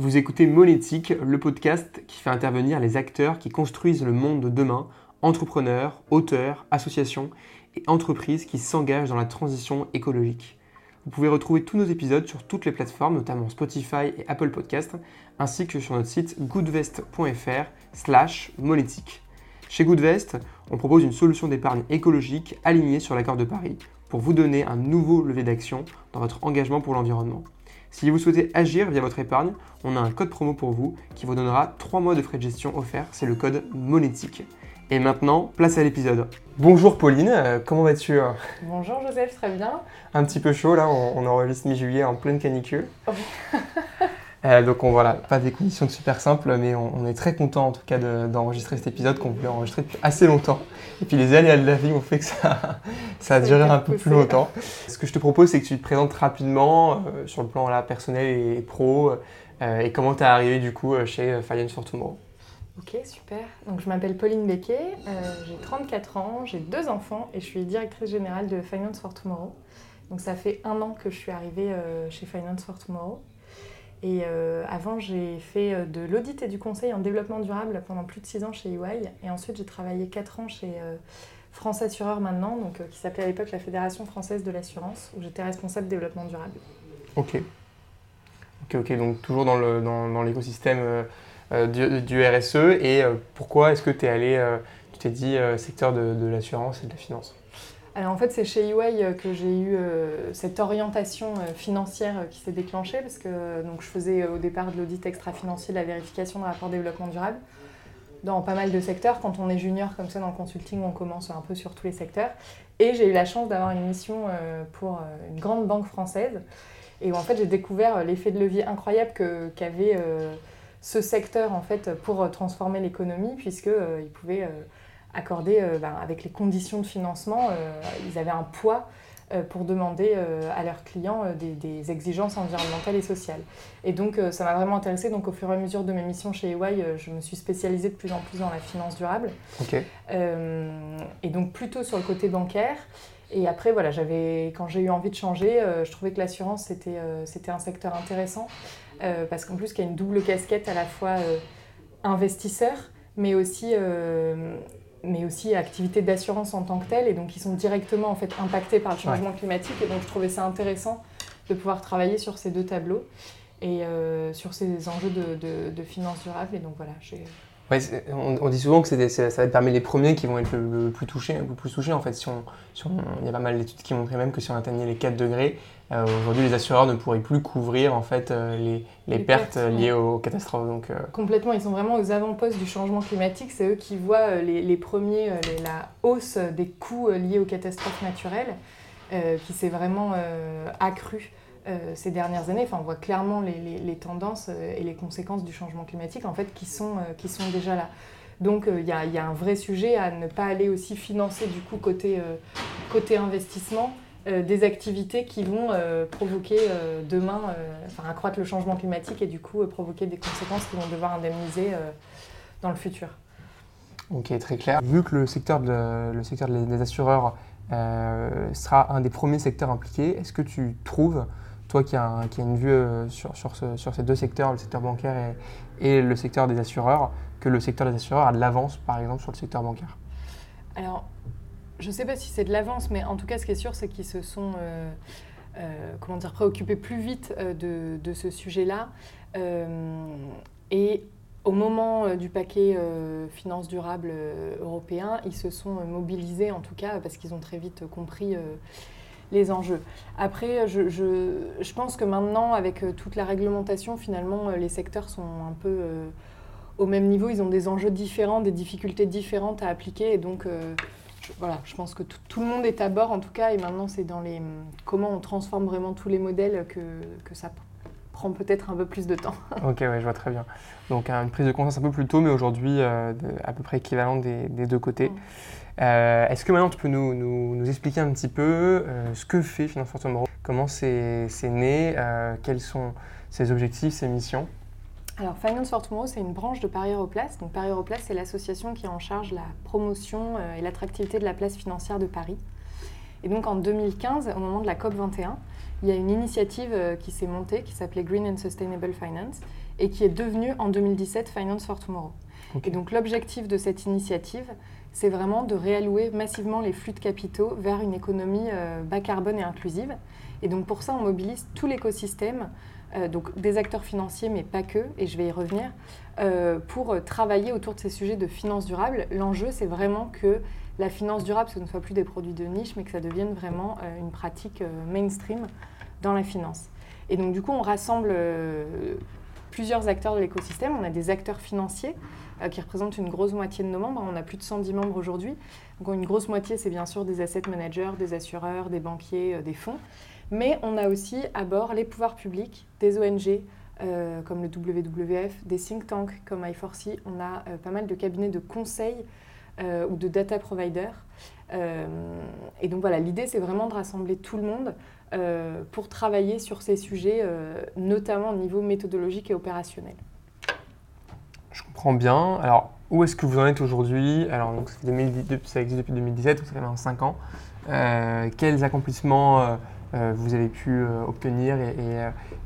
Vous écoutez Monétique, le podcast qui fait intervenir les acteurs qui construisent le monde de demain, entrepreneurs, auteurs, associations et entreprises qui s'engagent dans la transition écologique. Vous pouvez retrouver tous nos épisodes sur toutes les plateformes, notamment Spotify et Apple Podcast, ainsi que sur notre site goodvest.fr slash monétique. Chez Goodvest, on propose une solution d'épargne écologique alignée sur l'accord de Paris pour vous donner un nouveau levier d'action dans votre engagement pour l'environnement. Si vous souhaitez agir via votre épargne, on a un code promo pour vous qui vous donnera 3 mois de frais de gestion offerts, c'est le code monétique. Et maintenant, place à l'épisode. Bonjour Pauline, euh, comment vas-tu Bonjour Joseph, très bien. Un petit peu chaud là, on, on enregistre mi-juillet en pleine canicule. Euh, donc on, voilà, pas des conditions super simples, mais on, est très content en tout cas d'enregistrer cet épisode qu'on voulait enregistrer depuis assez longtemps. Et puis les aléas de la vie ont fait que ça, ça a duré un peu plus longtemps. Ce que je te propose, c'est que tu te présentes rapidement euh, sur le plan là, personnel et pro, euh, et comment tu es arrivé du coup chez Finance for Tomorrow. Ok, super. Donc je m'appelle Pauline Becquet, j'ai 34 ans, j'ai deux enfants et je suis directrice générale de Finance for Tomorrow. Donc ça fait un an que je suis arrivée chez Finance for Tomorrow. Et euh, avant, j'ai fait euh, de l'audit et du conseil en développement durable pendant plus de 6 ans chez EY. Et ensuite, j'ai travaillé 4 ans chez euh, France Assureur maintenant, donc, qui s'appelait à l'époque la Fédération française de l'assurance, où j'étais responsable développement durable. Ok. Ok, ok. Donc toujours dans l'écosystème dans, du, du, RSE. Et pourquoi est-ce que tu es allé, tu t'es dit, secteur de l'assurance et de la finance? Alors en fait, c'est chez EY euh, que j'ai eu euh, cette orientation euh, financière qui s'est déclenchée parce que donc, je faisais au départ de l'audit extra-financier, de la vérification de rapport développement durable dans pas mal de secteurs. Quand on est junior comme ça dans le consulting, on commence un peu sur tous les secteurs. Et j'ai eu la chance d'avoir une mission pour une grande banque française et où en fait j'ai découvert l'effet de levier incroyable qu'avait ce secteur en fait pour transformer l'économie puisqu'il pouvait accordés euh, ben, avec les conditions de financement, euh, ils avaient un poids euh, pour demander à leurs clients des, exigences environnementales et sociales. Et donc ça m'a vraiment intéressée. Donc au fur et à mesure de mes missions chez EY, je me suis spécialisée de plus en plus dans la finance durable. et donc plutôt sur le côté bancaire. Et après, voilà, j'avais, quand j'ai eu envie de changer, je trouvais que l'assurance, c'était, c'était un secteur intéressant. parce qu'en plus, il y a une double casquette à la fois investisseur, mais aussi mais aussi activités d'assurance en tant que telles, et donc qui sont directement en fait impactées par le changement climatique. Et donc je trouvais ça intéressant de pouvoir travailler sur ces deux tableaux et euh, sur ces enjeux de, de, de finances durables. Et donc voilà, j'ai on, dit souvent que ça va être parmi les premiers qui vont être le, plus touchés, le plus touchés en fait. Si on, il y a pas mal d'études qui montraient même que si on atteignait les 4 degrés, euh, aujourd'hui les assureurs ne pourraient plus couvrir en fait euh, les, pertes, liées aux catastrophes. Donc, euh, Complètement, ils sont vraiment aux avant-postes du changement climatique. C'est eux qui voient les, premiers, la hausse des coûts liés aux catastrophes naturelles qui s'est vraiment accrue. Euh, ces dernières années. Enfin, on voit clairement les, tendances euh, et les conséquences du changement climatique en fait, qui, sont, euh, qui sont déjà là. Donc il y, a un vrai sujet à ne pas aller aussi financer du coup côté, côté investissement des activités qui vont provoquer demain, enfin accroître le changement climatique et du coup provoquer des conséquences qui vont devoir indemniser dans le futur. Ok, très clair. Vu que le secteur, le secteur des assureurs sera un des premiers secteurs impliqués, est-ce que tu trouves toi qui as, une vue euh, sur, ces deux secteurs, le secteur bancaire et, le secteur des assureurs, que le secteur des assureurs a de l'avance, par exemple, sur le secteur bancaire Alors, je ne sais pas si c'est de l'avance, mais en tout cas, ce qui est sûr, c'est qu'ils se sont euh, euh, comment dire, préoccupés plus vite de, ce sujet-là. et au moment du paquet finances durables européen, ils se sont mobilisés, en tout cas, parce qu'ils ont très vite compris les enjeux. Après, je, je, pense que maintenant, avec euh, toute la réglementation, finalement, euh, les secteurs sont un peu euh, au même niveau. Ils ont des enjeux différents, des difficultés différentes à appliquer. Et donc, je, voilà, je pense que tout, le monde est à bord, en tout cas. Et maintenant, c'est dans les comment on transforme vraiment tous les modèles que, que ça prend peut-être un peu plus de temps. ok, ouais, je vois très bien. Donc, une prise de conscience un peu plus tôt, mais aujourd'hui, à peu près équivalente des, des deux côtés. Mm. Euh, est-ce que maintenant tu peux nous, expliquer un petit peu euh, ce que fait Finance for Tomorrow Comment c'est né? Euh, Quels sont ses objectifs, ses missions? Alors, Finance for Tomorrow, c'est une branche de Paris Europlace. Donc, Paris Europlace, c'est l'association qui est en charge de la promotion et l'attractivité de la place financière de Paris. Et donc, en 2015, au moment de la COP 21, il y a une initiative qui s'est montée qui s'appelait Green and Sustainable Finance et qui est devenu en 2017 Finance for Tomorrow. Et donc l'objectif de cette initiative, c'est vraiment de réallouer massivement les flux de capitaux vers une économie euh, bas carbone et inclusive. Et donc pour ça, on mobilise tout l'écosystème, euh, donc des acteurs financiers, mais pas que, et je vais y revenir, euh, pour travailler autour de ces sujets de finance durable. L'enjeu, c'est vraiment que la finance durable, ce ne soit plus des produits de niche, mais que ça devienne vraiment une pratique mainstream dans la finance. Et donc du coup, on rassemble plusieurs acteurs de l'écosystème. On a des acteurs financiers qui représentent une grosse moitié de nos membres. On a plus de 110 membres aujourd'hui. Donc une grosse moitié, c'est bien sûr des asset managers, des assureurs, des banquiers, euh, des fonds. Mais on a aussi à bord les pouvoirs publics, des ONG, euh, comme le WWF, des think tanks comme i4C. On a pas mal de cabinets de conseil ou de data providers. et donc voilà, l'idée c'est vraiment de rassembler tout le monde pour travailler sur ces sujets, notamment au niveau méthodologique et opérationnel. Je comprends bien. Alors, où est-ce que vous en êtes aujourd'hui? Alors, ça existe depuis 2017, donc ça fait maintenant 5 ans. Euh, quels accomplissements euh, euh, vous avez pu obtenir et,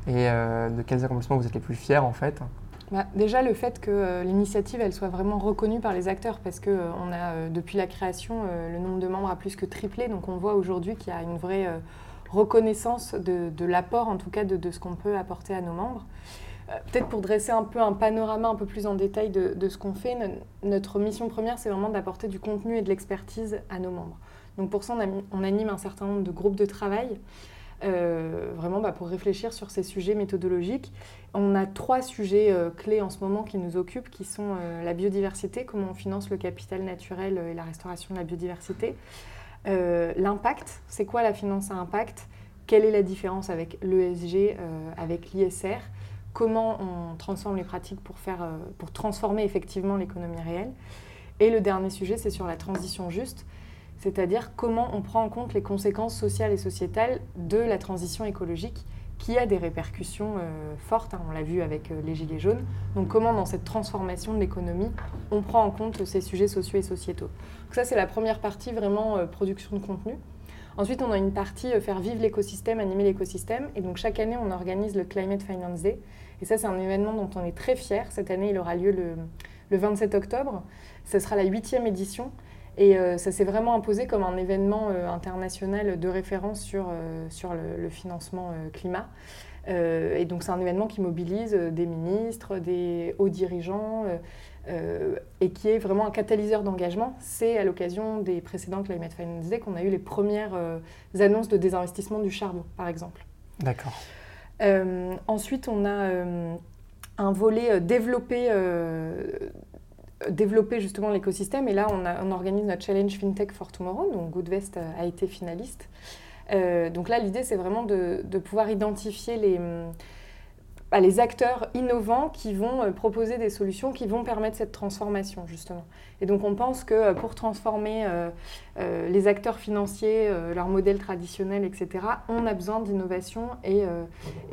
de quels accomplissements vous êtes les plus fiers en fait? Bah, déjà le fait que l'initiative elle soit vraiment reconnue par les acteurs parce que on a depuis la création le nombre de membres a plus que triplé donc on voit aujourd'hui qu'il y a une vraie reconnaissance de, l'apport en tout cas de ce qu'on peut apporter à nos membres. Euh, peut-être pour dresser un peu un panorama un peu plus en détail de, ce qu'on fait, notre mission première, c'est vraiment d'apporter du contenu et de l'expertise à nos membres. Donc pour ça, on, anime un certain nombre de groupes de travail, euh, vraiment bah, pour réfléchir sur ces sujets méthodologiques. On a trois sujets euh, clés en ce moment qui nous occupent, qui sont la biodiversité, comment on finance le capital naturel et la restauration de la biodiversité. L'impact, c'est quoi la finance à impact? Quelle est la différence avec l'ESG, avec l'ISR comment on transforme les pratiques pour, faire, euh, pour transformer effectivement l'économie réelle. Et le dernier sujet, c'est sur la transition juste, c'est-à-dire comment on prend en compte les conséquences sociales et sociétales de la transition écologique qui a des répercussions euh, fortes, hein, on l'a vu avec euh, les Gilets jaunes. Donc comment dans cette transformation de l'économie, on prend en compte ces sujets sociaux et sociétaux. Donc ça, c'est la première partie, vraiment production de contenu. Ensuite, on a une partie faire vivre l'écosystème, animer l'écosystème. Et donc chaque année, on organise le Climate Finance Day, et ça, c'est un événement dont on est très fier. Cette année, il aura lieu le, 27 octobre. Ce sera la huitième édition. Et euh, ça s'est vraiment imposé comme un événement euh, international de référence sur, euh, sur le, financement climat. et donc c'est un événement qui mobilise des ministres, des hauts dirigeants, et qui est vraiment un catalyseur d'engagement. C'est à l'occasion des précédents Climate Finance Day qu'on a eu les premières annonces de désinvestissement du charbon, par exemple. D'accord. Euh, ensuite, on a euh, un volet euh, développé développer justement l'écosystème. Et là, on, organise notre challenge FinTech for Tomorrow. Donc, Goodvest a été finaliste. donc là, l'idée, c'est vraiment de, pouvoir identifier les, bah, les acteurs innovants qui vont euh, proposer des solutions qui vont permettre cette transformation, justement. Et donc, on pense que euh, pour transformer euh, les acteurs financiers, leur modèle traditionnel, etc., on a besoin d'innovation et,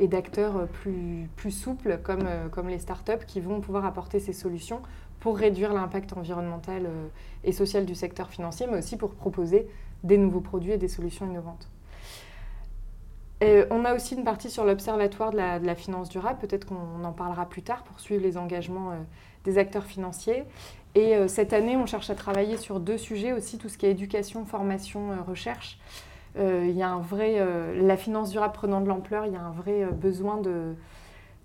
d'acteurs plus, plus souples comme, comme les startups qui vont pouvoir apporter ces solutions pour réduire l'impact environnemental et social du secteur financier, mais aussi pour proposer des nouveaux produits et des solutions innovantes on a aussi une partie sur l'Observatoire de la, finance durable, peut-être qu'on en parlera plus tard pour suivre les engagements euh, des acteurs financiers. Et euh, cette année, on cherche à travailler sur deux sujets aussi, tout ce qui est éducation, formation, euh, recherche. il y a un vrai, la finance durable prenant de l'ampleur, il y a un vrai besoin de,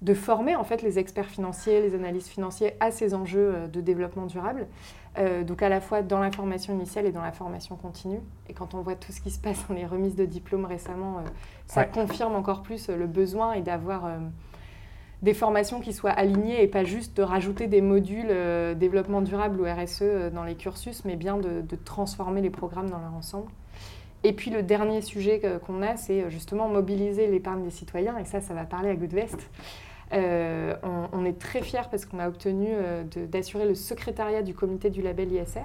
de former en fait les experts financiers, les analystes financiers à ces enjeux de développement durable. Euh, donc à la fois dans la formation initiale et dans la formation continue. Et quand on voit tout ce qui se passe dans les remises de diplômes récemment, euh, ça confirme encore plus le besoin et d'avoir des formations qui soient alignées et pas juste de rajouter des modules développement durable ou RSE dans les cursus, mais bien de, de, transformer les programmes dans leur ensemble. Et puis le dernier sujet qu'on a, c'est justement mobiliser l'épargne des citoyens, et ça, ça va parler à Goodvest. Euh, on, est très fiers parce qu'on a obtenu euh, d'assurer le secrétariat du comité du label ISR.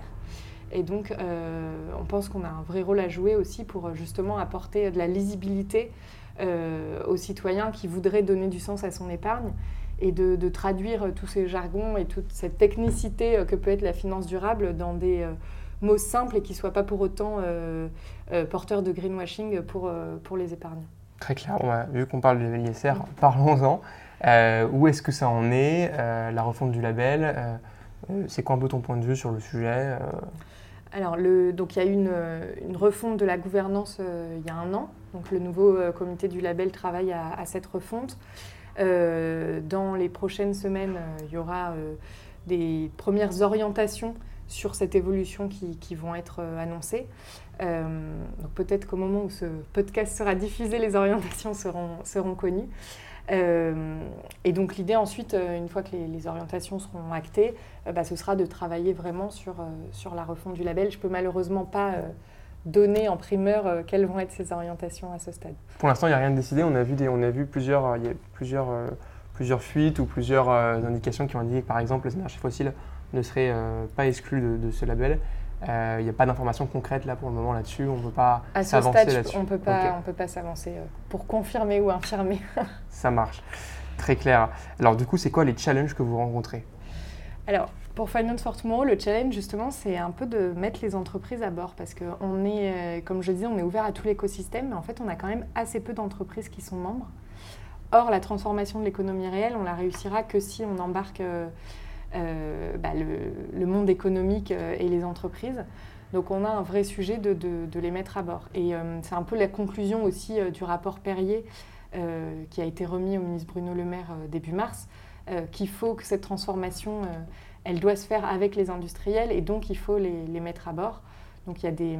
Et donc, euh, on pense qu'on a un vrai rôle à jouer aussi pour justement apporter de la lisibilité aux citoyens qui voudraient donner du sens à son épargne et de, traduire tous ces jargons et toute cette technicité que peut être la finance durable dans des mots simples et qui ne soient pas pour autant porteurs de greenwashing pour, pour les épargnants. Très clair. vu qu'on parle de l'ISR, parlons-en. Où est-ce que ça en est, la refonte du label C'est quoi un peu ton point de vue sur le sujet alors, donc il y a eu une, refonte de la gouvernance il y a un an. Donc, le nouveau comité du label travaille à, cette refonte. dans les prochaines semaines, il y aura des premières orientations sur cette évolution qui, vont être euh, annoncées. Euh, donc peut-être qu'au moment où ce podcast sera diffusé, les orientations seront connues. Euh, et donc l'idée ensuite, une fois que les, orientations seront actées, bah, ce sera de travailler vraiment sur, sur la refonte du label. Je peux malheureusement pas donner en primeur quelles vont être ces orientations à ce stade. Pour l'instant, il n'y a rien de décidé. On a vu, des, on a vu plusieurs, y a plusieurs plusieurs fuites ou plusieurs euh, indications qui ont indiqué que par exemple les énergies fossiles ne seraient euh, pas exclues de, ce label. Euh, il n'y a pas d'informations concrètes là pour le moment là-dessus. On ne peut pas s'avancer là-dessus. On peut pas, peut pas s'avancer pour confirmer ou infirmer. Ça marche. Très clair. Alors du coup, c'est quoi les challenges que vous rencontrez? Alors, pour Finance for Tomorrow, le challenge justement, c'est un peu de mettre les entreprises à bord parce qu'on est, comme je disais, on est ouvert à tout l'écosystème, mais en fait, on a quand même assez peu d'entreprises qui sont membres. Or, la transformation de l'économie réelle, on la réussira que si on embarque euh, euh, bah, le, monde économique euh, et les entreprises. Donc, on a un vrai sujet de, les mettre à bord. Et c'est un peu la conclusion aussi du rapport Perrier qui a été remis au ministre Bruno Le Maire début mars, qu'il faut que cette transformation, elle doit se faire avec les industriels et donc il faut les, mettre à bord. Donc, il y a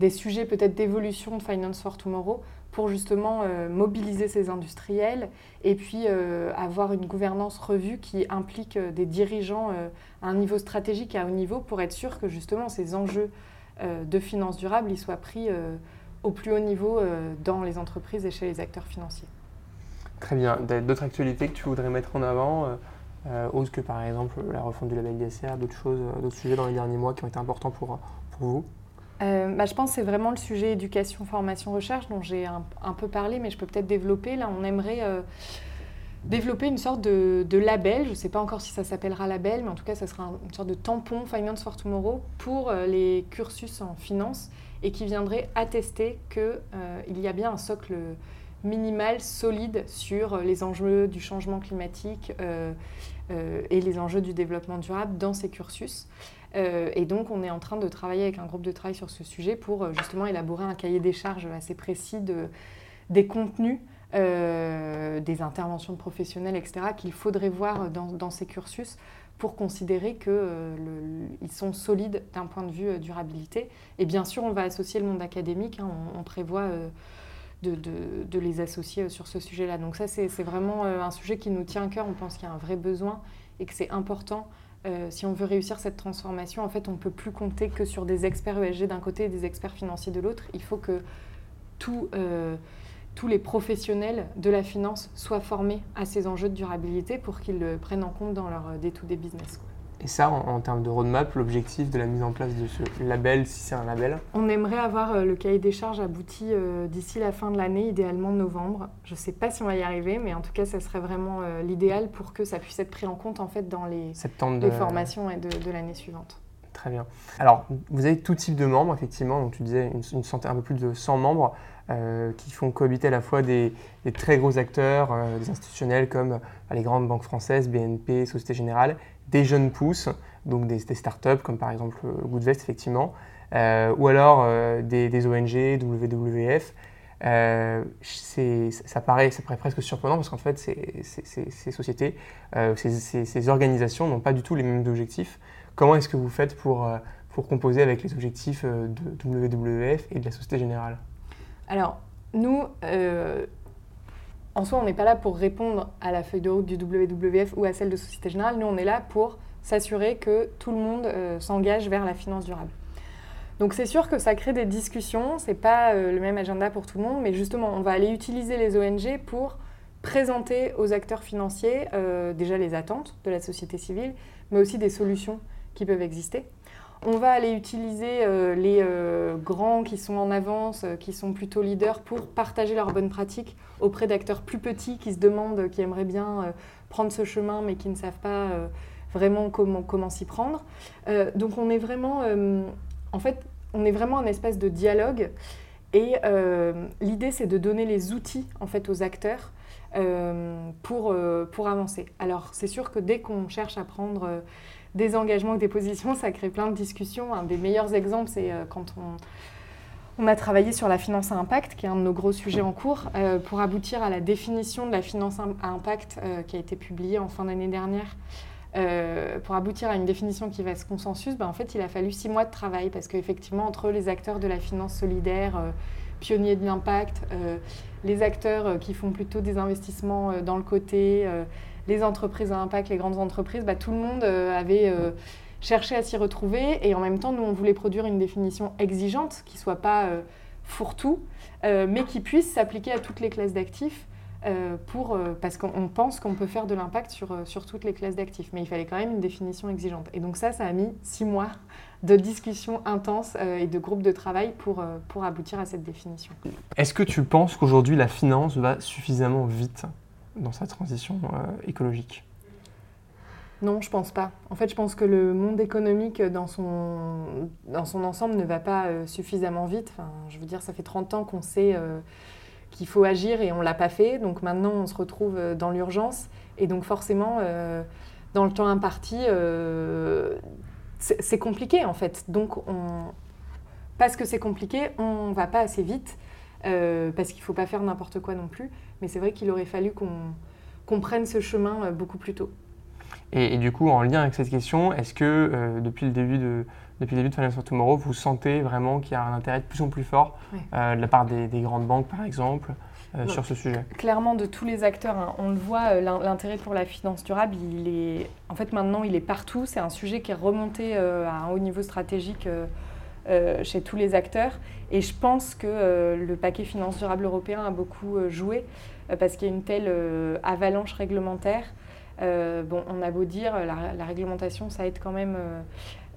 des sujets peut-être d'évolution de Finance for Tomorrow pour justement euh, mobiliser ces industriels et puis euh, avoir une gouvernance revue qui implique euh, des dirigeants à un niveau stratégique et à haut niveau pour être sûr que justement ces enjeux de finances durables ils soient pris au plus haut niveau dans les entreprises et chez les acteurs financiers. Très bien. D'autres actualités que tu voudrais mettre en avant autres que par exemple la refonte du label ISR, d'autres choses, d'autres sujets dans les derniers mois qui ont été importants pour, pour vous? Euh, bah, je pense que c'est vraiment le sujet éducation, formation, recherche dont j'ai un, peu parlé, mais je peux peut-être développer. Là, on aimerait euh, développer une sorte de, label. Je ne sais pas encore si ça s'appellera label, mais en tout cas, ça sera une sorte de tampon Finance for Tomorrow pour euh, les cursus en finance et qui viendrait attester qu'il y a bien un socle minimal, solide sur les enjeux du changement climatique et les enjeux du développement durable dans ces cursus. Euh, et donc, on est en train de travailler avec un groupe de travail sur ce sujet pour euh, justement élaborer un cahier des charges assez précis de, des contenus, euh, des interventions de professionnels, etc., qu'il faudrait voir dans, ces cursus pour considérer qu'ils sont solides d'un point de vue durabilité. Et bien sûr, on va associer le monde académique, hein, on, prévoit de, de, les associer sur ce sujet-là. Donc ça, c'est vraiment un sujet qui nous tient à cœur, on pense qu'il y a un vrai besoin et que c'est important euh, si on veut réussir cette transformation, en fait, on ne peut plus compter que sur des experts ESG d'un côté et des experts financiers de l'autre. Il faut que euh, tous les professionnels de la finance soient formés à ces enjeux de durabilité pour qu'ils le prennent en compte dans leur day-to-day business. Et ça, en, termes de roadmap, l'objectif de la mise en place de ce label, si c'est un label On aimerait avoir euh, le cahier des charges abouti euh, d'ici la fin de l'année, idéalement novembre. Je ne sais pas si on va y arriver, mais en tout cas, ça serait vraiment euh, l'idéal pour que ça puisse être pris en compte en fait, dans les, formations et de, l'année suivante. Très bien. Alors, vous avez tout type de membres, effectivement. Donc, tu disais une, une un peu plus de 100 membres qui font cohabiter à la fois des, très gros acteurs, des institutionnels comme les grandes banques françaises, BNP, Société Générale, des jeunes pousses, donc des, startups comme par exemple euh, Goodvest effectivement, euh, ou alors euh, des, ONG, WWF. ça, paraît, ça paraît presque surprenant parce qu'en fait, ces, sociétés, ces, organisations n'ont pas du tout les mêmes objectifs. Comment est-ce que vous faites pour, pour composer avec les objectifs de WWF et de la Société Générale? Alors, nous, en soi, on n'est pas là pour répondre à la feuille de route du WWF ou à celle de Société Générale. Nous, on est là pour s'assurer que tout le monde euh, s'engage vers la finance durable. Donc c'est sûr que ça crée des discussions, c'est pas euh, le même agenda pour tout le monde, mais justement, on va aller utiliser les ONG pour présenter aux acteurs financiers euh, déjà les attentes de la société civile, mais aussi des solutions qui peuvent exister. On va aller utiliser euh, les euh, grands qui sont en avance, euh, qui sont plutôt leaders, pour partager leurs bonnes pratiques auprès d'acteurs plus petits qui se demandent, qui aimeraient bien prendre ce chemin, mais qui ne savent pas vraiment comment, comment s'y prendre. donc on est vraiment, en fait, on est vraiment un espèce de dialogue. Et l'idée, c'est de donner les outils en fait aux acteurs pour, pour avancer. Alors c'est sûr que dès qu'on cherche à prendre des engagements ou des positions, ça crée plein de discussions. Un des meilleurs exemples, c'est quand on on a travaillé sur la finance à impact, qui est un de nos gros sujets en cours, euh, pour aboutir à la définition de la finance à impact euh, qui a été publiée en fin d'année dernière. Euh, pour aboutir à une définition qui va se consensus, ben, en fait, il a fallu six mois de travail parce qu'effectivement, entre les acteurs de la finance solidaire, pionniers de l'impact, les acteurs qui font plutôt des investissements dans le côté, les entreprises à impact, les grandes entreprises, ben, tout le monde avait chercher à s'y retrouver. Et en même temps, nous, on voulait produire une définition exigeante, qui soit pas euh, fourre-tout, euh, mais qui puisse s'appliquer à toutes les classes d'actifs. Euh, pour, parce qu'on pense qu'on peut faire de l'impact sur, sur toutes les classes d'actifs. Mais il fallait quand même une définition exigeante. Et donc ça, ça a mis six mois de discussions intenses et de groupes de travail pour, pour aboutir à cette définition. Est-ce que tu penses qu'aujourd'hui, la finance va suffisamment vite dans sa transition écologique? Non, je pense pas. En fait, je pense que le monde économique dans son, dans son ensemble ne va pas euh, suffisamment vite. Enfin, je veux dire, ça fait 30 ans qu'on sait euh, qu'il faut agir et on ne l'a pas fait. Donc maintenant, on se retrouve euh, dans l'urgence. Et donc forcément, dans le temps imparti, c'est compliqué en fait. Donc on... parce que c'est compliqué, on ne va pas assez vite. parce qu'il ne faut pas faire n'importe quoi non plus. Mais c'est vrai qu'il aurait fallu qu'on prenne ce chemin beaucoup plus tôt. Et, du coup, en lien avec cette question, est-ce que euh, depuis, le début de, depuis le début de Finance for Tomorrow, vous sentez vraiment qu'il y a un intérêt de plus en plus fort euh, de la part des, grandes banques, par exemple, euh, sur ce sujet Clairement, de tous les acteurs, hein, on le voit, l'intérêt pour la finance durable, il est, en fait, maintenant, il est partout. C'est un sujet qui est remonté à un haut niveau stratégique chez tous les acteurs. Et je pense que le paquet finance durable européen a beaucoup joué parce qu'il y a une telle avalanche réglementaire. Euh, bon, on a beau dire, la, réglementation, ça aide quand même euh,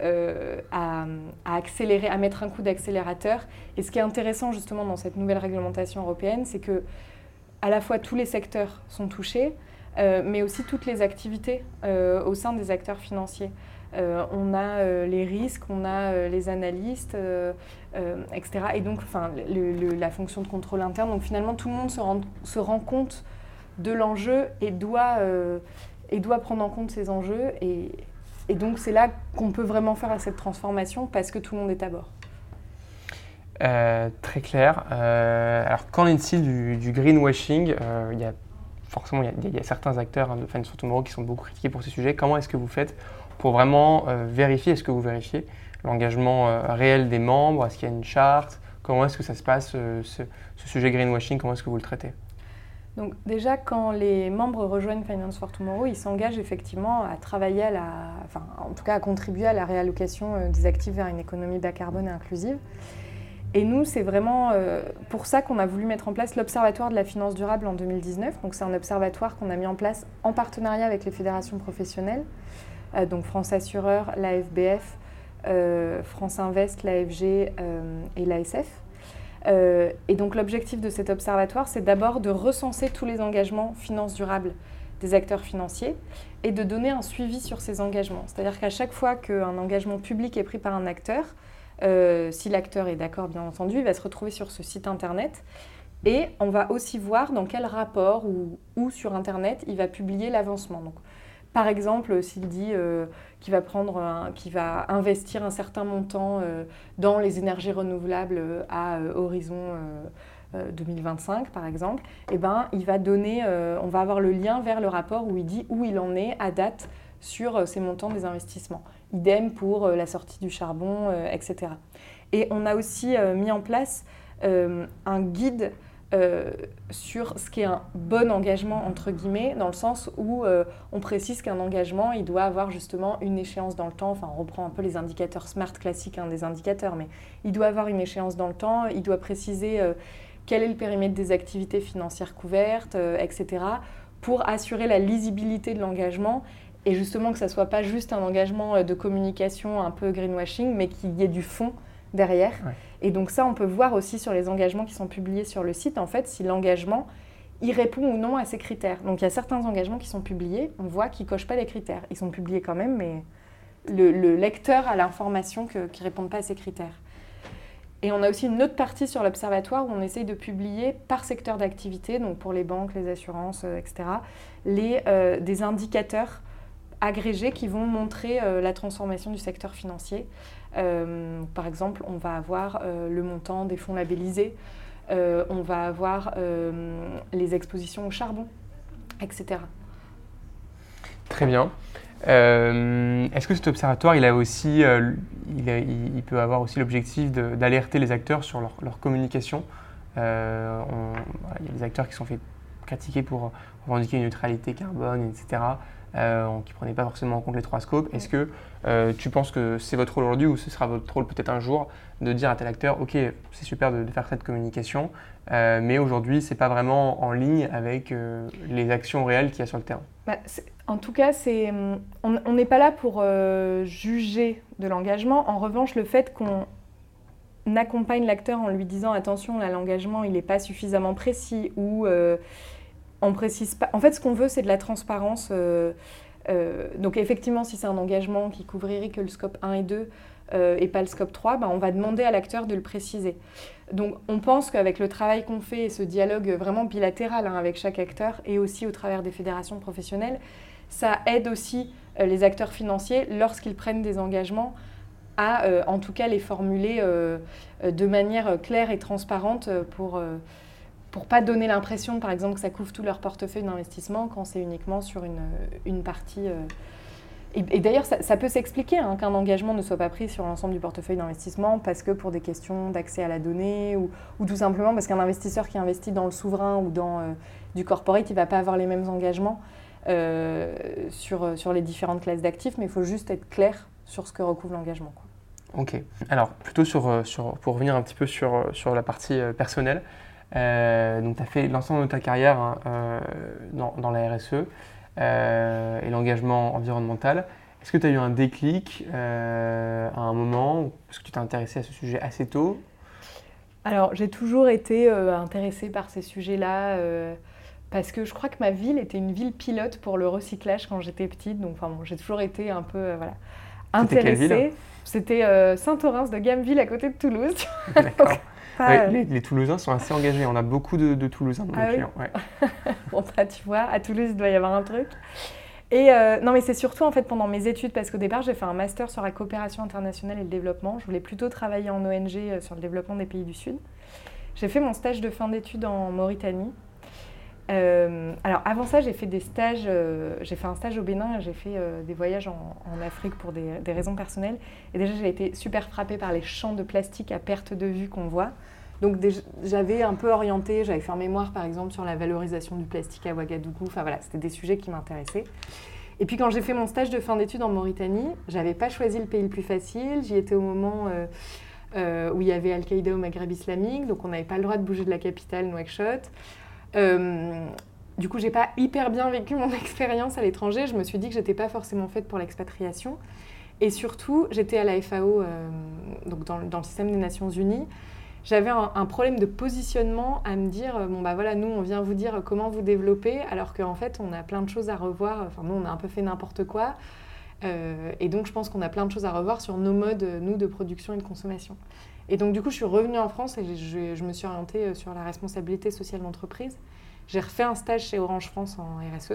euh, à, accélérer, à mettre un coup d'accélérateur. Et ce qui est intéressant justement dans cette nouvelle réglementation européenne, c'est que à la fois tous les secteurs sont touchés, mais aussi toutes les activités au sein des acteurs financiers. on a les risques, on a les analystes, etc. Et donc, enfin, la fonction de contrôle interne. Donc, finalement, tout le monde se rend, se rend compte de l'enjeu et doit et doit prendre en compte ces enjeux. Et, et donc c'est là qu'on peut vraiment faire cette transformation parce que tout le monde est à bord. Euh, très clair. Euh, alors qu'en est-il du, greenwashing? Euh, Il y a forcément il y a, certains acteurs hein, de Finance qui sont beaucoup critiqués pour ces sujets. Comment est-ce que vous faites pour vraiment vérifier, est-ce que vous vérifiez l'engagement réel des membres? Est-ce qu'il y a une charte? Comment est-ce que ça se passe, ce, ce sujet greenwashing? Comment est-ce que vous le traitez? Donc déjà, quand les membres rejoignent Finance for Tomorrow, ils s'engagent effectivement à travailler à la, enfin, en tout cas à contribuer à la réallocation euh, des actifs vers une économie bas carbone et inclusive. Et nous, c'est vraiment euh, pour ça qu'on a voulu mettre en place l'Observatoire de la finance durable en 2019. Donc c'est un observatoire qu'on a mis en place en partenariat avec les fédérations professionnelles, euh, donc France Assureur, l'AFBF, France Invest, l'AFG et l'ASF. Euh, et donc l'objectif de cet observatoire, c'est d'abord de recenser tous les engagements finances durables des acteurs financiers et de donner un suivi sur ces engagements. C'est-à-dire qu'à chaque fois qu'un engagement public est pris par un acteur, euh, si l'acteur est d'accord bien entendu, il va se retrouver sur ce site internet et on va aussi voir dans quel rapport ou, sur internet il va publier l'avancement. Par exemple, s'il dit euh, qu'il va, va investir un certain montant euh, dans les énergies renouvelables euh, à horizon 2025, par exemple, eh ben, il va donner, on va avoir le lien vers le rapport où il dit où il en est à date sur ces montants des investissements. Idem pour la sortie du charbon, etc. Et on a aussi mis en place un guide euh, sur ce qui est un bon engagement, entre guillemets, dans le sens où euh, on précise qu'un engagement, il doit avoir justement une échéance dans le temps. Enfin, on reprend un peu les indicateurs SMART classiques hein, des indicateurs, mais il doit avoir une échéance dans le temps, il doit préciser euh, quel est le périmètre des activités financières couvertes, etc., pour assurer la lisibilité de l'engagement et justement que ça ne soit pas juste un engagement de communication un peu greenwashing, mais qu'il y ait du fond derrière. Et donc ça, on peut voir aussi sur les engagements qui sont publiés sur le site, en fait, si l'engagement, il répond ou non à ces critères. Donc il y a certains engagements qui sont publiés, on voit qu'ils ne cochent pas les critères. Ils sont publiés quand même, mais le, lecteur a l'information qu'ils ne répondent pas à ces critères. Et on a aussi une autre partie sur l'observatoire où on essaye de publier par secteur d'activité, donc pour les banques, les assurances, etc., les, des indicateurs agrégés qui vont montrer la transformation du secteur financier. par exemple, on va avoir le montant des fonds labellisés, on va avoir les expositions au charbon, etc. Très bien. Euh, est-ce que cet observatoire, il, a aussi, euh, il, peut avoir aussi l'objectif d'alerter les acteurs sur leur, communication? Euh, Il y a des acteurs qui sont fait critiquer pour revendiquer une neutralité carbone, etc., qui ne prenaient pas forcément en compte les trois scopes. Est-ce que tu penses que c'est votre rôle aujourd'hui ou ce sera votre rôle peut-être un jour de dire à tel acteur, OK, c'est super de, faire cette communication, mais aujourd'hui, ce n'est pas vraiment en ligne avec les actions réelles qu'il y a sur le terrain? Bah, en tout cas, on n'est pas là pour euh, juger de l'engagement. En revanche, le fait qu'on accompagne l'acteur en lui disant attention, l'engagement, il n'est pas suffisamment précis ou euh, on précise. En fait, ce qu'on veut, c'est de la transparence. Euh, donc, effectivement, si c'est un engagement qui couvrirait que le scope 1 et 2 et pas le scope 3, bah, on va demander à l'acteur de le préciser. Donc, on pense qu'avec le travail qu'on fait et ce dialogue vraiment bilatéral hein, avec chaque acteur et aussi au travers des fédérations professionnelles, ça aide aussi euh, les acteurs financiers lorsqu'ils prennent des engagements à euh, en tout cas les formuler euh, de manière claire et transparente pour pour pas donner l'impression, par exemple, que ça couvre tout leur portefeuille d'investissement quand c'est uniquement sur une, une partie. Et, d'ailleurs, ça, peut s'expliquer hein, qu'un engagement ne soit pas pris sur l'ensemble du portefeuille d'investissement parce que pour des questions d'accès à la donnée ou, ou, tout simplement parce qu'un investisseur qui investit dans le souverain ou dans du corporate, il ne va pas avoir les mêmes engagements. Euh, sur, sur les différentes classes d'actifs, mais il faut juste être clair sur ce que recouvre l'engagement. Ok. Alors, plutôt sur, euh, sur, pour revenir un petit peu sur, sur la partie euh, donc tu as fait l'ensemble de ta carrière hein, dans, dans, la RSE et l'engagement environnemental. Est-ce que tu as eu un déclic à un moment Est-ce que tu t'es intéressé à ce sujet assez tôt? Alors, j'ai toujours été intéressée par ces sujets-là parce que je crois que ma ville était une ville pilote pour le recyclage quand j'étais petite. Donc, enfin, bon, j'ai toujours été un peu euh, voilà, intéressée. C'était euh, Saint-Orens de Gameville à côté de Toulouse. D'accord. Euh, les, Toulousains sont assez engagés. On a beaucoup de, Toulousains dans ah clients. bon, bah, tu vois, à Toulouse, il doit y avoir un truc. Et non, mais c'est surtout en fait pendant mes études, parce qu'au départ, j'ai fait un master sur la coopération internationale et le développement. Je voulais plutôt travailler en ONG sur le développement des pays du Sud. J'ai fait mon stage de fin d'études en Mauritanie, euh, alors avant ça, j'ai fait des stages, euh, j'ai fait un stage au Bénin, j'ai fait euh, des voyages en, Afrique pour des, raisons personnelles. Et déjà, j'ai été super frappée par les champs de plastique à perte de vue qu'on voit. Donc j'avais un peu orienté, j'avais fait un mémoire par exemple sur la valorisation du plastique à Ouagadougou. Enfin voilà, c'était des sujets qui m'intéressaient. Et puis quand j'ai fait mon stage de fin d'études en Mauritanie, j'avais pas choisi le pays le plus facile. J'y étais au moment où il y avait Al-Qaïda au Maghreb islamique, donc on n'avait pas le droit de bouger de la capitale, Nouakchott. Euh, du coup, j'ai pas hyper bien vécu mon expérience à l'étranger. Je me suis dit que j'étais pas forcément faite pour l'expatriation. Et surtout, j'étais à la FAO, euh, donc dans, le système des Nations Unies. J'avais un, problème de positionnement à me dire bon bah voilà, nous on vient vous dire comment vous développer, alors qu'en fait on a plein de choses à revoir. Enfin nous on a un peu fait n'importe quoi. Euh, et donc je pense qu'on a plein de choses à revoir sur nos modes, nous, de production et de consommation. Et donc, du coup, je suis revenue en France et je, me suis orientée euh, sur la responsabilité sociale d'entreprise. J'ai refait un stage chez Orange France en RSE.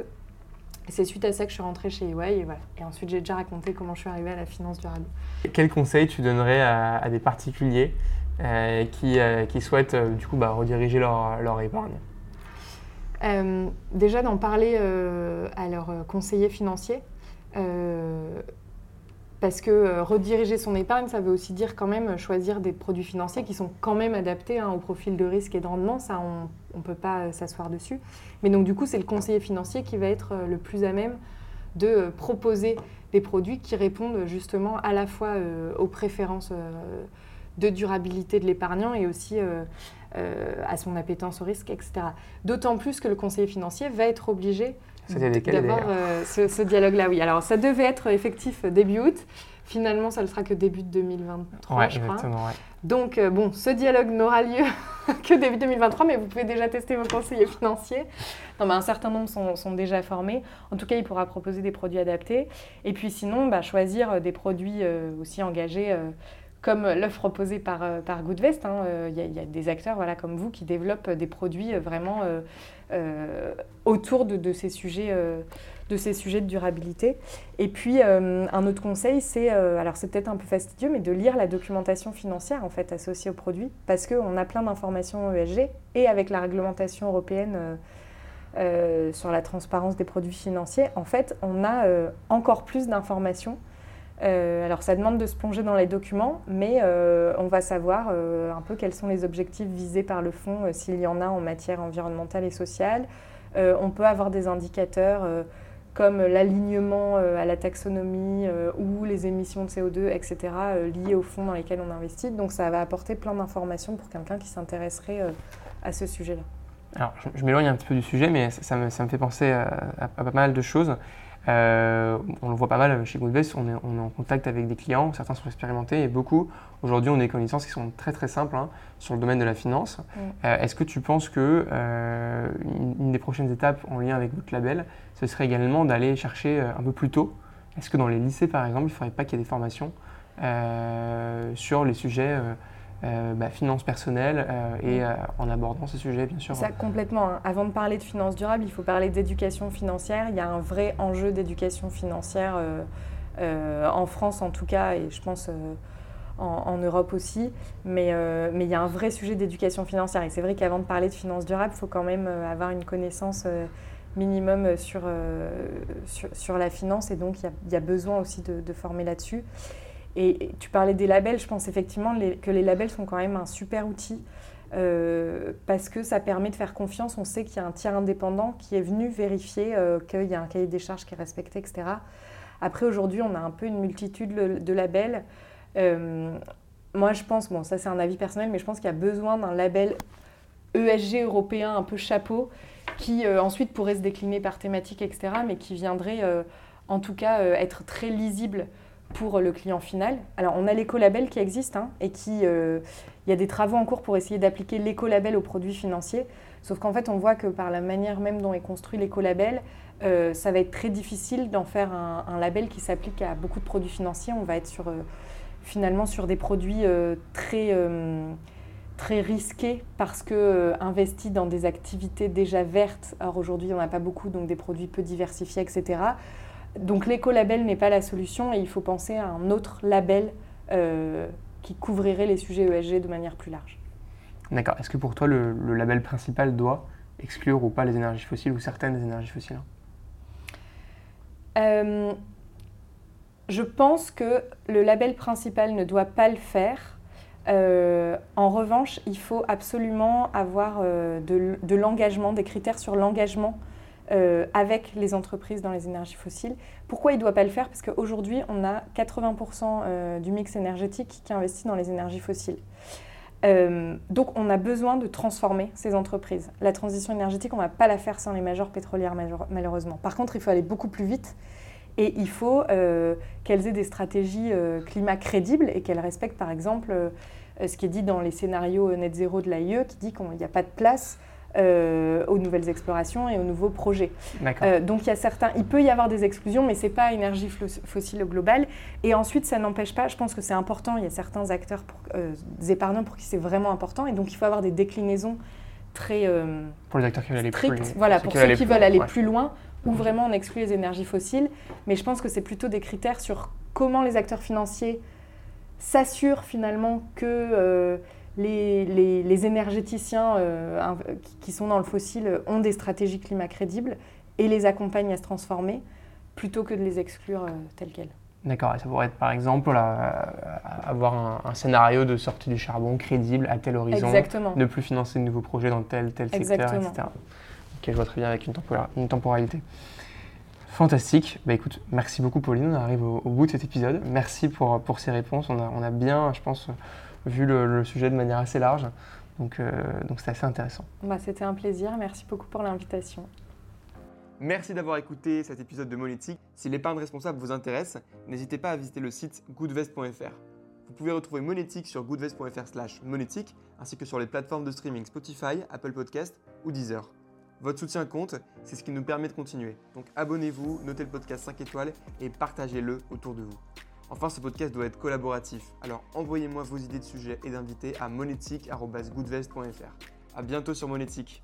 Et c'est suite à ça que je suis rentrée chez EY. Et, voilà. et ensuite, j'ai déjà raconté comment je suis arrivée à la finance durable. Quel conseil tu donnerais à, des particuliers euh, qui, euh, qui, souhaitent du coup bah, rediriger leur, leur épargne? Déjà d'en parler à leur conseiller financier parce que euh, rediriger son épargne, ça veut aussi dire quand même choisir des produits financiers qui sont quand même adaptés hein, au profil de risque et de rendement. Ça, on ne peut pas euh, s'asseoir dessus. Mais donc, du coup, c'est le conseiller financier qui va être euh, le plus à même de proposer des produits qui répondent justement à la fois aux préférences de durabilité de l'épargnant et aussi à son appétence au risque, etc. D'autant plus que le conseiller financier va être obligé d'avoir euh, ce, dialogue-là, oui. Alors, ça devait être effectif début août. Finalement, ça ne sera que début 2023, je crois. Donc, euh, bon, ce dialogue n'aura lieu que début 2023, mais vous pouvez déjà tester vos conseillers financiers. Non, un certain nombre sont, déjà formés. En tout cas, il pourra proposer des produits adaptés. Et puis sinon, bah, choisir des produits euh, aussi engagés comme l'offre proposée par, par Goodvest. Hein, il y, a des acteurs voilà, comme vous qui développent des produits vraiment autour de, ces sujets de ces sujets de durabilité. Et puis, euh, un autre conseil, c'est, euh, alors c'est peut-être un peu fastidieux, mais de lire la documentation financière en fait associée au produit, parce qu'on a plein d'informations ESG, et avec la réglementation européenne euh, sur la transparence des produits financiers, en fait, on a encore plus d'informations. Alors ça demande de se plonger dans les documents, mais on va savoir un peu quels sont les objectifs visés par le fonds, s'il y en a en matière environnementale et sociale. on peut avoir des indicateurs comme l'alignement euh, à la taxonomie euh, ou les émissions de CO2, etc., euh, liées aux fonds dans lesquels on investit. Donc ça va apporter plein d'informations pour quelqu'un qui s'intéresserait à ce sujet-là. Alors, je, m'éloigne un petit peu du sujet, mais ça, me, fait penser à, pas mal de choses. Euh, on le voit pas mal chez Goodbase, on est, on est, en contact avec des clients, certains sont expérimentés et beaucoup, aujourd'hui, ont des connaissances qui sont très très simples hein, sur le domaine de la finance. Mm. Euh, est-ce que tu penses que euh, une, des prochaines étapes en lien avec votre label, ce serait également d'aller chercher un peu plus tôt? Est-ce que dans les lycées, par exemple, il ne faudrait pas qu'il y ait des formations sur les sujets euh, bah, finances personnelles euh, et euh, en abordant ce sujet, bien sûr. Ça, complètement. Hein. Avant de parler de finances durables, il faut parler d'éducation financière. Il y a un vrai enjeu d'éducation financière en France, en tout cas, et je pense en, Europe aussi. Mais, mais il y a un vrai sujet d'éducation financière. Et c'est vrai qu'avant de parler de finances durables, il faut quand même avoir une connaissance minimum sur, sur, la finance. Et donc, il y, a, besoin aussi de, de former là-dessus. Et, tu parlais des labels, je pense effectivement que les labels sont quand même un super outil euh, parce que ça permet de faire confiance. On sait qu'il y a un tiers indépendant qui est venu vérifier euh, qu'il y a un cahier des charges qui est respecté, etc. Après, aujourd'hui, on a un peu une multitude de labels. Euh, moi, je pense, bon, ça c'est un avis personnel, mais je pense qu'il y a besoin d'un label ESG européen un peu chapeau qui ensuite pourrait se décliner par thématique, etc., mais qui viendrait en tout cas être très lisible pour le client final. Alors, on a l'écolabel qui existe hein, et qui, euh, il y a des travaux en cours pour essayer d'appliquer l'écolabel aux produits financiers. Sauf qu'en fait, on voit que par la manière même dont est construit l'écolabel, euh, ça va être très difficile d'en faire un, label qui s'applique à beaucoup de produits financiers. On va être sur, euh, finalement sur des produits très, très risqués parce que investis dans des activités déjà vertes. Alors aujourd'hui, on n'a pas beaucoup, donc des produits peu diversifiés, etc. Donc l'écolabel n'est pas la solution et il faut penser à un autre label euh, qui couvrirait les sujets ESG de manière plus large. D'accord. Est-ce que pour toi, le, label principal doit exclure ou pas les énergies fossiles ou certaines énergies fossiles? Euh, Je pense que le label principal ne doit pas le faire. Euh, en revanche, il faut absolument avoir de l'engagement, des critères sur l'engagement euh, avec les entreprises dans les énergies fossiles. Pourquoi il ne doit pas le faire? Parce qu'aujourd'hui, on a 80% euh, du mix énergétique qui investit dans les énergies fossiles. Euh, donc on a besoin de transformer ces entreprises. La transition énergétique, on ne va pas la faire sans les majors pétrolières malheureusement. Par contre, il faut aller beaucoup plus vite et il faut qu'elles aient des stratégies climat crédibles et qu'elles respectent par exemple ce qui est dit dans les scénarios net zéro de l'AIE qui dit qu'il n'y a pas de place euh, aux nouvelles explorations et aux nouveaux projets. Euh, donc il y a certains, il peut y avoir des exclusions, mais c'est pas énergie fossile globale. Et ensuite, ça n'empêche pas. Je pense que c'est important. Il y a certains acteurs, pour, euh, des épargnants pour qui c'est vraiment important, et donc il faut avoir des déclinaisons très pour les acteurs qui veulent aller plus loin. Voilà, pour ceux qui veulent aller plus loin, où vraiment on exclut les énergies fossiles. Mais je pense que c'est plutôt des critères sur comment les acteurs financiers s'assurent finalement que les, énergéticiens euh, qui sont dans le fossile ont des stratégies climat crédibles et les accompagnent à se transformer plutôt que de les exclure euh, telles quelles. D'accord, ça pourrait être par exemple avoir un, scénario de sortie du charbon crédible à tel horizon, Exactement. ne plus financer de nouveaux projets dans tel, tel secteur, etc. Ok, je vois très bien avec une, temporalité. Fantastique. Bah écoute, merci beaucoup Pauline, on arrive au, bout de cet épisode. Merci pour, pour ces réponses. On a, on a bien, je pense, vu le, sujet de manière assez large. Donc euh, donc c'était assez intéressant. Bah, c'était un plaisir. Merci beaucoup pour l'invitation. Merci d'avoir écouté cet épisode de Monétique. Si l'épargne responsable vous intéresse, n'hésitez pas à visiter le site goodvest.fr. Vous pouvez retrouver Monétique sur goodvest.fr/slash monétique ainsi que sur les plateformes de streaming Spotify, Apple Podcast ou Deezer. Votre soutien compte, c'est ce qui nous permet de continuer. Donc abonnez-vous, notez le podcast 5 étoiles et partagez-le autour de vous. Enfin, ce podcast doit être collaboratif, alors envoyez-moi vos idées de sujets et d'invités à monétique.goodvest.fr. A bientôt sur Monétique